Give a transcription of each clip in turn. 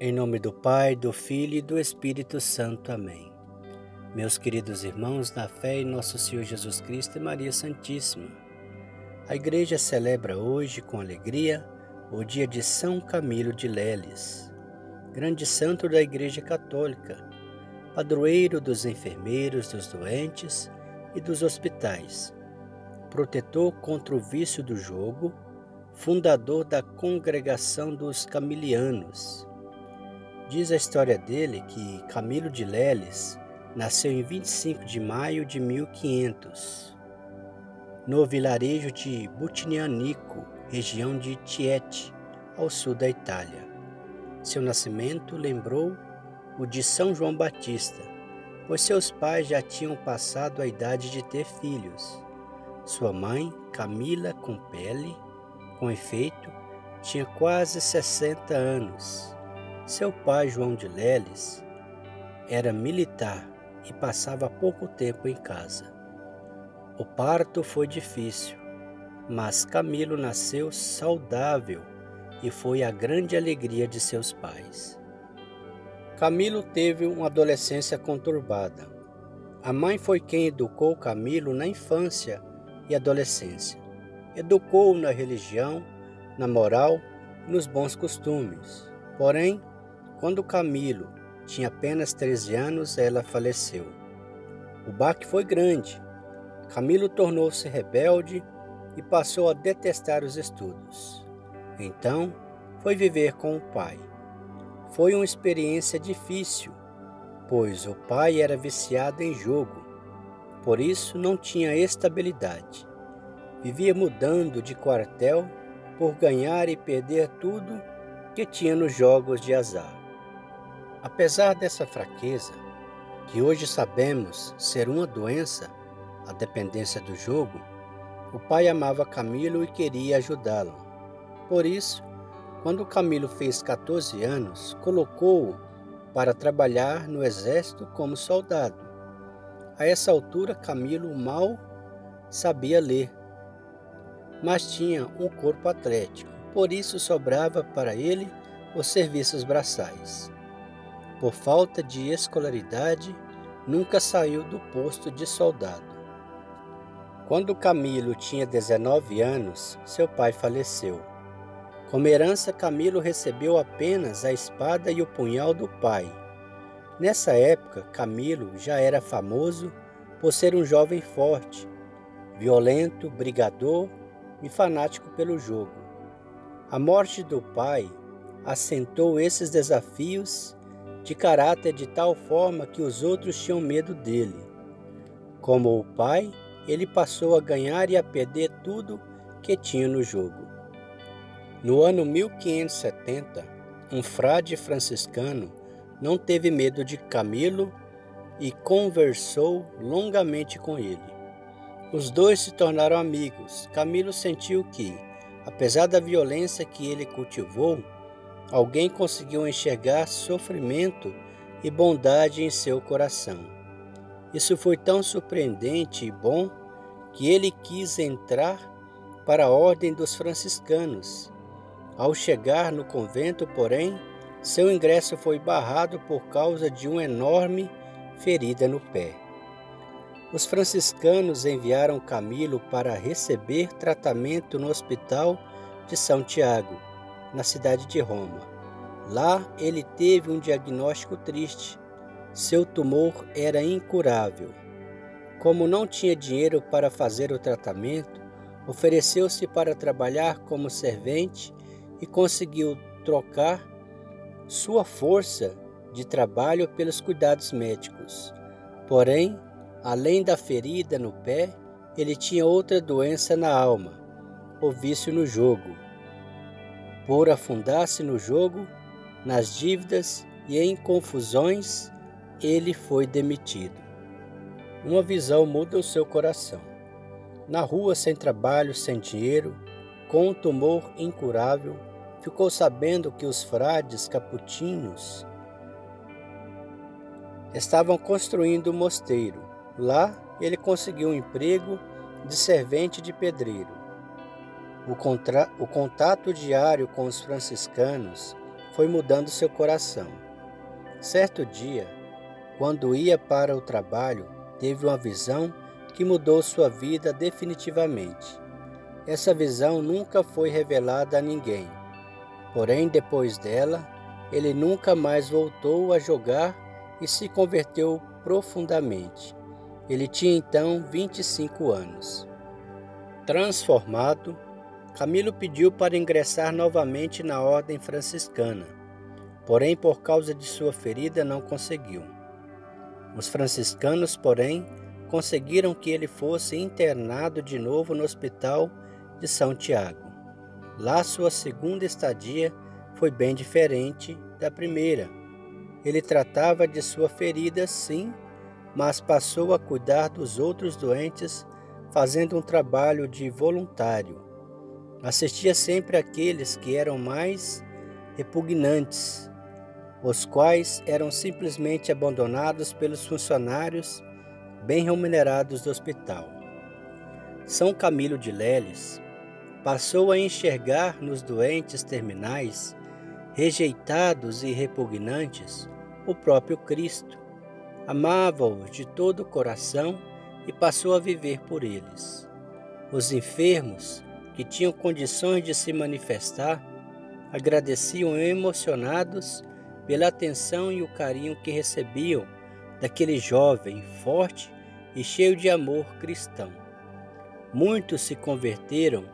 Em nome do Pai, do Filho e do Espírito Santo. Amém. Meus queridos irmãos, na fé em nosso Senhor Jesus Cristo e Maria Santíssima, a Igreja celebra hoje com alegria o dia de São Camilo de Leles, grande santo da Igreja Católica, padroeiro dos enfermeiros, dos doentes e dos hospitais, protetor contra o vício do jogo, fundador da congregação dos Camilianos Diz a história dele que Camilo de Leles nasceu em 25 de maio de 1500, no vilarejo de Butinianico, região de Tiete, ao sul da Itália. Seu nascimento lembrou o de São João Batista, pois seus pais já tinham passado a idade de ter filhos. Sua mãe, Camila Compelli, com efeito, tinha quase 60 anos seu pai, João de Leles, era militar e passava pouco tempo em casa. O parto foi difícil, mas Camilo nasceu saudável e foi a grande alegria de seus pais. Camilo teve uma adolescência conturbada. A mãe foi quem educou Camilo na infância e adolescência. Educou-o na religião, na moral nos bons costumes. Porém, quando Camilo tinha apenas 13 anos, ela faleceu. O baque foi grande. Camilo tornou-se rebelde e passou a detestar os estudos. Então, foi viver com o pai. Foi uma experiência difícil, pois o pai era viciado em jogo. Por isso, não tinha estabilidade. Vivia mudando de quartel por ganhar e perder tudo que tinha nos jogos de azar. Apesar dessa fraqueza, que hoje sabemos ser uma doença, a dependência do jogo, o pai amava Camilo e queria ajudá-lo. Por isso, quando Camilo fez 14 anos, colocou-o para trabalhar no exército como soldado. A essa altura, Camilo mal sabia ler, mas tinha um corpo atlético, por isso sobrava para ele os serviços braçais por falta de escolaridade, nunca saiu do posto de soldado. Quando Camilo tinha 19 anos, seu pai faleceu. Como herança, Camilo recebeu apenas a espada e o punhal do pai. Nessa época, Camilo já era famoso por ser um jovem forte, violento, brigador e fanático pelo jogo. A morte do pai assentou esses desafios de caráter de tal forma que os outros tinham medo dele. Como o pai, ele passou a ganhar e a perder tudo que tinha no jogo. No ano 1570, um frade franciscano não teve medo de Camilo e conversou longamente com ele. Os dois se tornaram amigos. Camilo sentiu que, apesar da violência que ele cultivou, alguém conseguiu enxergar sofrimento e bondade em seu coração. Isso foi tão surpreendente e bom que ele quis entrar para a ordem dos franciscanos. Ao chegar no convento, porém, seu ingresso foi barrado por causa de uma enorme ferida no pé. Os franciscanos enviaram Camilo para receber tratamento no hospital de São Tiago na cidade de Roma. Lá ele teve um diagnóstico triste. Seu tumor era incurável. Como não tinha dinheiro para fazer o tratamento, ofereceu-se para trabalhar como servente e conseguiu trocar sua força de trabalho pelos cuidados médicos. Porém, além da ferida no pé, ele tinha outra doença na alma, o vício no jogo por afundar-se no jogo, nas dívidas e em confusões, ele foi demitido. Uma visão muda o seu coração. Na rua, sem trabalho, sem dinheiro, com um tumor incurável, ficou sabendo que os frades caputinhos estavam construindo um mosteiro. Lá, ele conseguiu um emprego de servente de pedreiro. O, contra... o contato diário com os franciscanos foi mudando seu coração. Certo dia, quando ia para o trabalho, teve uma visão que mudou sua vida definitivamente. Essa visão nunca foi revelada a ninguém. Porém, depois dela, ele nunca mais voltou a jogar e se converteu profundamente. Ele tinha então 25 anos. Transformado, Camilo pediu para ingressar novamente na ordem franciscana, porém, por causa de sua ferida, não conseguiu. Os franciscanos, porém, conseguiram que ele fosse internado de novo no Hospital de São Tiago. Lá, sua segunda estadia foi bem diferente da primeira. Ele tratava de sua ferida, sim, mas passou a cuidar dos outros doentes, fazendo um trabalho de voluntário. Assistia sempre aqueles que eram mais repugnantes, os quais eram simplesmente abandonados pelos funcionários bem remunerados do hospital. São Camilo de Leles passou a enxergar nos doentes terminais, rejeitados e repugnantes, o próprio Cristo. Amava-os de todo o coração e passou a viver por eles. Os enfermos, que tinham condições de se manifestar, agradeciam emocionados pela atenção e o carinho que recebiam daquele jovem forte e cheio de amor cristão. Muitos se converteram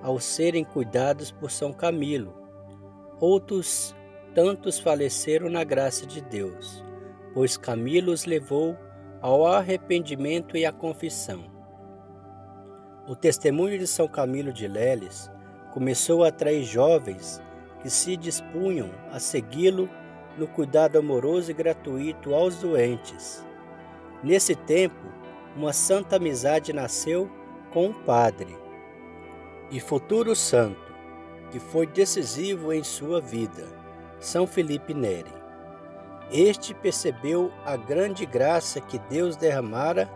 ao serem cuidados por São Camilo. Outros tantos faleceram na graça de Deus, pois Camilo os levou ao arrependimento e à confissão. O testemunho de São Camilo de Leles começou a atrair jovens que se dispunham a segui-lo no cuidado amoroso e gratuito aos doentes. Nesse tempo, uma santa amizade nasceu com um padre e futuro santo, que foi decisivo em sua vida, São Felipe Neri. Este percebeu a grande graça que Deus derramara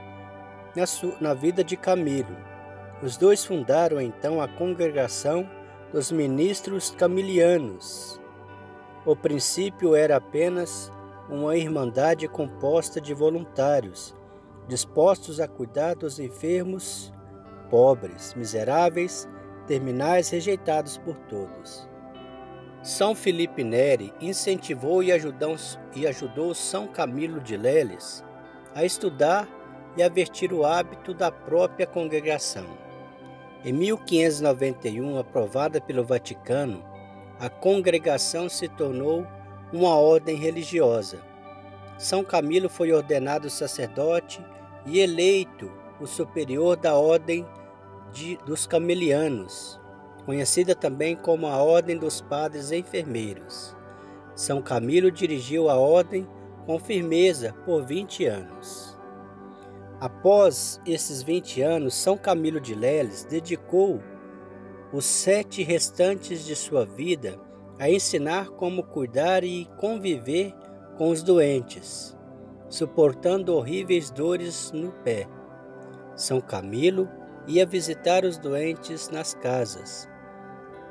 na, sua, na vida de Camilo. Os dois fundaram então a congregação dos ministros camilianos. O princípio era apenas uma irmandade composta de voluntários, dispostos a cuidar dos enfermos, pobres, miseráveis, terminais rejeitados por todos. São Felipe Neri incentivou e ajudou, e ajudou São Camilo de Leles a estudar e a vestir o hábito da própria congregação. Em 1591, aprovada pelo Vaticano, a congregação se tornou uma ordem religiosa. São Camilo foi ordenado sacerdote e eleito o superior da ordem de, dos camelianos, conhecida também como a Ordem dos Padres Enfermeiros. São Camilo dirigiu a ordem com firmeza por 20 anos. Após esses 20 anos, São Camilo de Leles dedicou os sete restantes de sua vida a ensinar como cuidar e conviver com os doentes, suportando horríveis dores no pé. São Camilo ia visitar os doentes nas casas.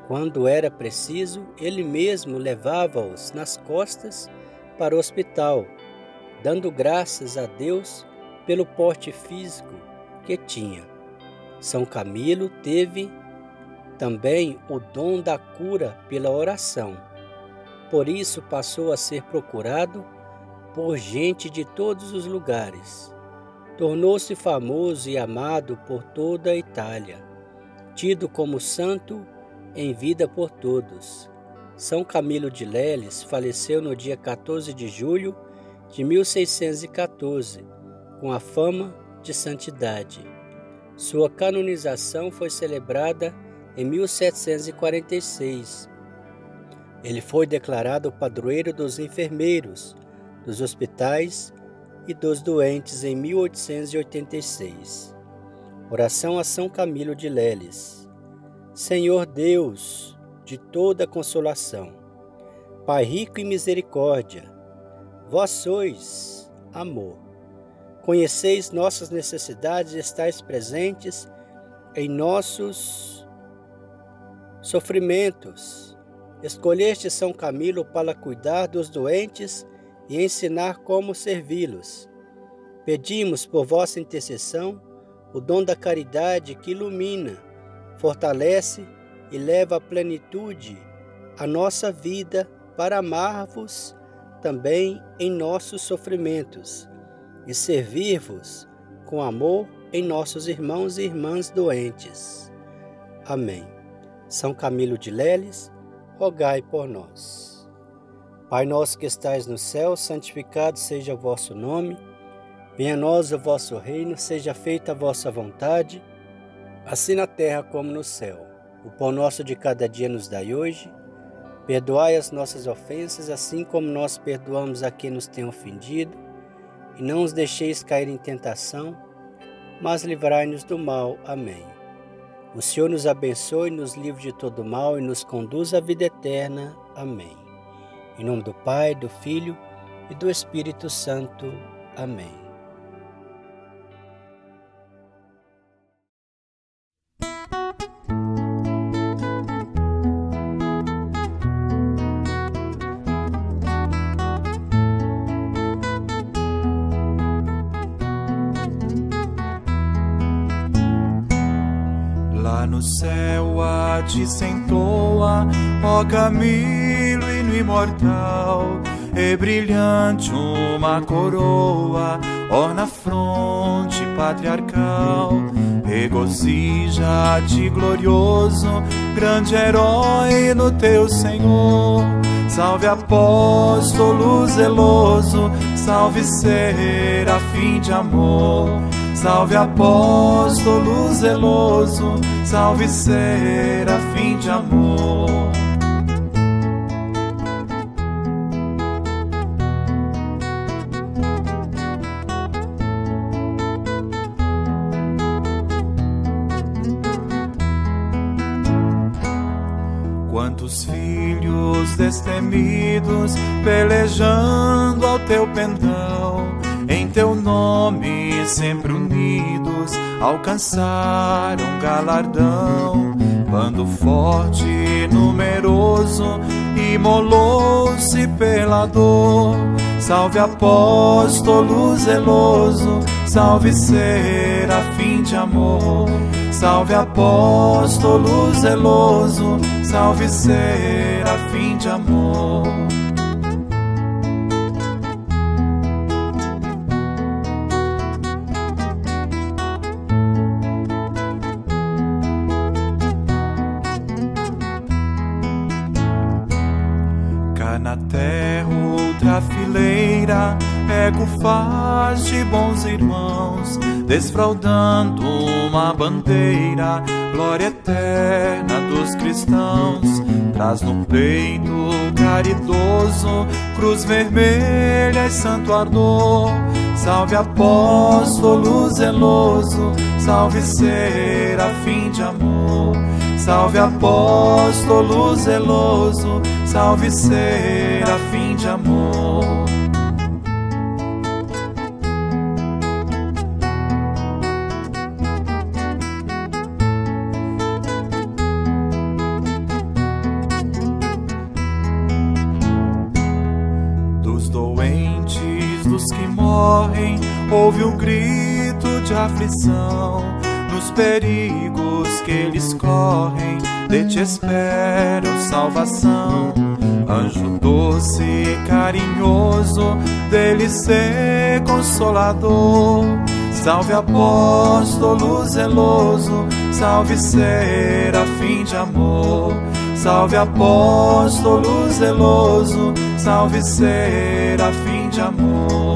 Quando era preciso, ele mesmo levava-os nas costas para o hospital, dando graças a Deus pelo porte físico que tinha. São Camilo teve também o dom da cura pela oração. Por isso passou a ser procurado por gente de todos os lugares. Tornou-se famoso e amado por toda a Itália, tido como santo em vida por todos. São Camilo de Leles faleceu no dia 14 de julho de 1614, com a fama de santidade. Sua canonização foi celebrada em 1746. Ele foi declarado padroeiro dos enfermeiros, dos hospitais e dos doentes em 1886. Oração a São Camilo de Leles. Senhor Deus de toda consolação, Pai rico em misericórdia, vós sois amor. Conheceis nossas necessidades e estáis presentes em nossos sofrimentos. escolheste São Camilo para cuidar dos doentes e ensinar como servi-los. Pedimos por vossa intercessão o dom da caridade que ilumina, fortalece e leva à plenitude a nossa vida para amar-vos também em nossos sofrimentos e servir-vos com amor em nossos irmãos e irmãs doentes. Amém. São Camilo de Leles, rogai por nós. Pai nosso que estais no céu, santificado seja o vosso nome. Venha a nós o vosso reino, seja feita a vossa vontade, assim na terra como no céu. O pão nosso de cada dia nos dai hoje. Perdoai as nossas ofensas, assim como nós perdoamos a quem nos tem ofendido. E não os deixeis cair em tentação, mas livrai-nos do mal. Amém. O Senhor nos abençoe, nos livre de todo mal e nos conduz à vida eterna. Amém. Em nome do Pai, do Filho e do Espírito Santo. Amém. Céu a te sentoa, ó Camilo no imortal, e brilhante uma coroa, ó na fronte patriarcal, regozija-te glorioso, grande herói no teu Senhor. Salve apóstolo zeloso, salve serafim de amor. Salve apóstolo zeloso, salve serafim de amor. Quantos filhos destemidos pelejando ao teu pendão nome sempre unidos alcançaram galardão. Bando forte e numeroso imolou-se pela dor. Salve apóstolo zeloso, salve serafim de amor. Salve apóstolo zeloso, salve serafim de amor. Na terra outra fileira, ego faz de bons irmãos, desfraudando uma bandeira, glória eterna dos cristãos. Traz no peito caridoso, cruz vermelha e santo ardor. Salve apóstolo zeloso, salve serafim de amor. Salve apóstolo zeloso, salve serafim de amor. Dos doentes, dos que morrem, ouve o grito de aflição nos perigos que eles correm, de te esperam salvação. Anjo doce e carinhoso, dele ser consolador. Salve apóstolo zeloso, salve serafim de amor. Salve apóstolo zeloso, salve serafim de amor.